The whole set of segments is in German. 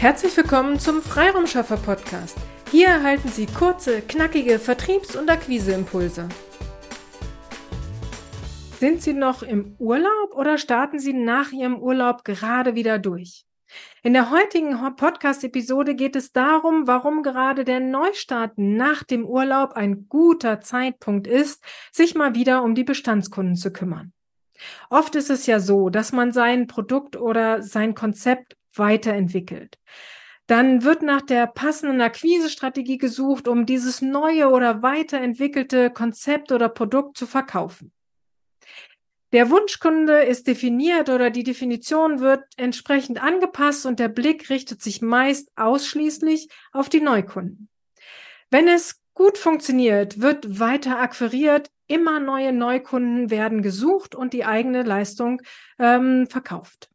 Herzlich willkommen zum Freiraumschaffer Podcast. Hier erhalten Sie kurze, knackige Vertriebs- und Akquiseimpulse. Sind Sie noch im Urlaub oder starten Sie nach Ihrem Urlaub gerade wieder durch? In der heutigen Podcast-Episode geht es darum, warum gerade der Neustart nach dem Urlaub ein guter Zeitpunkt ist, sich mal wieder um die Bestandskunden zu kümmern. Oft ist es ja so, dass man sein Produkt oder sein Konzept weiterentwickelt. Dann wird nach der passenden Akquisestrategie gesucht, um dieses neue oder weiterentwickelte Konzept oder Produkt zu verkaufen. Der Wunschkunde ist definiert oder die Definition wird entsprechend angepasst und der Blick richtet sich meist ausschließlich auf die Neukunden. Wenn es gut funktioniert, wird weiter akquiriert, immer neue Neukunden werden gesucht und die eigene Leistung ähm, verkauft.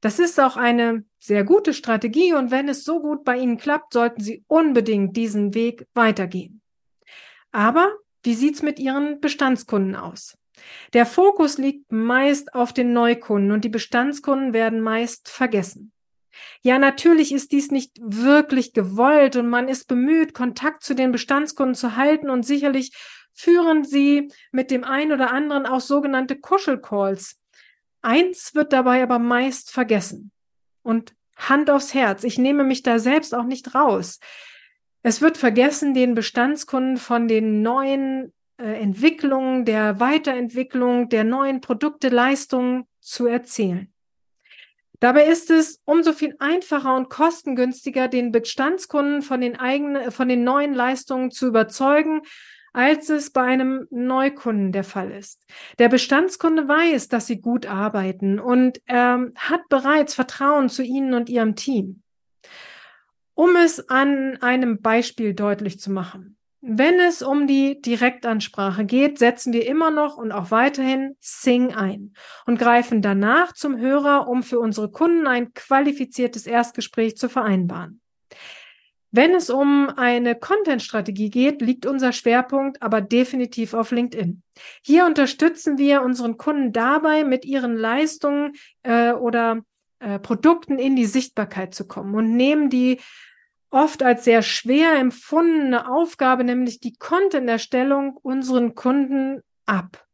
Das ist auch eine sehr gute Strategie und wenn es so gut bei Ihnen klappt, sollten Sie unbedingt diesen Weg weitergehen. Aber wie sieht's mit Ihren Bestandskunden aus? Der Fokus liegt meist auf den Neukunden und die Bestandskunden werden meist vergessen. Ja, natürlich ist dies nicht wirklich gewollt und man ist bemüht, Kontakt zu den Bestandskunden zu halten und sicherlich führen sie mit dem einen oder anderen auch sogenannte Kuschelcalls. Eins wird dabei aber meist vergessen. Und Hand aufs Herz, ich nehme mich da selbst auch nicht raus. Es wird vergessen, den Bestandskunden von den neuen äh, Entwicklungen, der Weiterentwicklung, der neuen Produkte, Leistungen zu erzählen. Dabei ist es umso viel einfacher und kostengünstiger, den Bestandskunden von den eigenen, von den neuen Leistungen zu überzeugen, als es bei einem Neukunden der Fall ist. Der Bestandskunde weiß, dass sie gut arbeiten und ähm, hat bereits Vertrauen zu Ihnen und Ihrem Team. Um es an einem Beispiel deutlich zu machen. Wenn es um die Direktansprache geht, setzen wir immer noch und auch weiterhin Sing ein und greifen danach zum Hörer, um für unsere Kunden ein qualifiziertes Erstgespräch zu vereinbaren. Wenn es um eine Content-Strategie geht, liegt unser Schwerpunkt aber definitiv auf LinkedIn. Hier unterstützen wir unseren Kunden dabei, mit ihren Leistungen äh, oder äh, Produkten in die Sichtbarkeit zu kommen und nehmen die oft als sehr schwer empfundene Aufgabe, nämlich die Content-Erstellung unseren Kunden ab.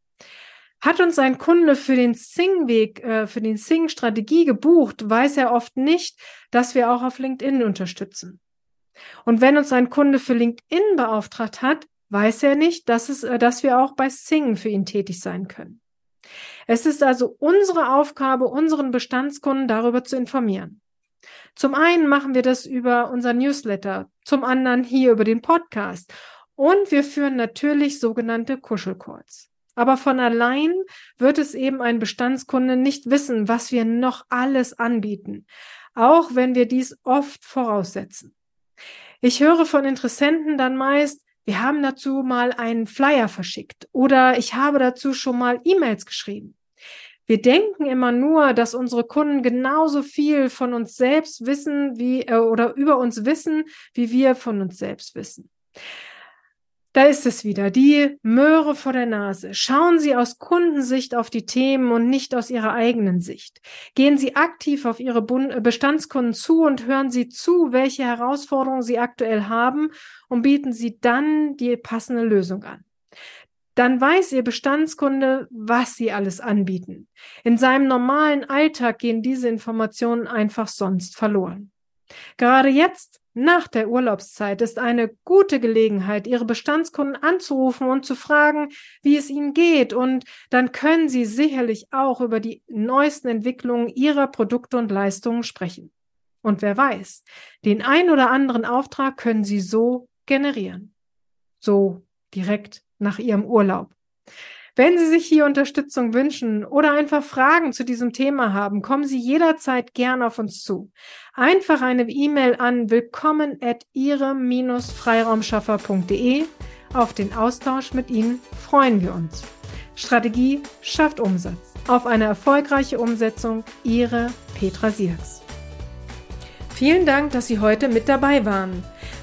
Hat uns ein Kunde für den Sing-Weg, äh, für den Sing-Strategie gebucht, weiß er oft nicht, dass wir auch auf LinkedIn unterstützen. Und wenn uns ein Kunde für LinkedIn beauftragt hat, weiß er nicht, dass, es, äh, dass wir auch bei Sing für ihn tätig sein können. Es ist also unsere Aufgabe, unseren Bestandskunden darüber zu informieren. Zum einen machen wir das über unser Newsletter, zum anderen hier über den Podcast und wir führen natürlich sogenannte Kuschelcalls. Aber von allein wird es eben ein Bestandskunde nicht wissen, was wir noch alles anbieten, auch wenn wir dies oft voraussetzen. Ich höre von Interessenten dann meist, wir haben dazu mal einen Flyer verschickt oder ich habe dazu schon mal E-Mails geschrieben. Wir denken immer nur, dass unsere Kunden genauso viel von uns selbst wissen, wie äh, oder über uns wissen, wie wir von uns selbst wissen. Da ist es wieder, die Möhre vor der Nase. Schauen Sie aus Kundensicht auf die Themen und nicht aus Ihrer eigenen Sicht. Gehen Sie aktiv auf Ihre Bestandskunden zu und hören Sie zu, welche Herausforderungen Sie aktuell haben und bieten Sie dann die passende Lösung an dann weiß Ihr Bestandskunde, was Sie alles anbieten. In seinem normalen Alltag gehen diese Informationen einfach sonst verloren. Gerade jetzt, nach der Urlaubszeit, ist eine gute Gelegenheit, Ihre Bestandskunden anzurufen und zu fragen, wie es ihnen geht. Und dann können Sie sicherlich auch über die neuesten Entwicklungen Ihrer Produkte und Leistungen sprechen. Und wer weiß, den ein oder anderen Auftrag können Sie so generieren. So direkt nach Ihrem Urlaub. Wenn Sie sich hier Unterstützung wünschen oder einfach Fragen zu diesem Thema haben, kommen Sie jederzeit gern auf uns zu. Einfach eine E-Mail an willkommen at ihrem-freiraumschaffer.de. Auf den Austausch mit Ihnen freuen wir uns. Strategie schafft Umsatz. Auf eine erfolgreiche Umsetzung, Ihre Petra Sierks. Vielen Dank, dass Sie heute mit dabei waren.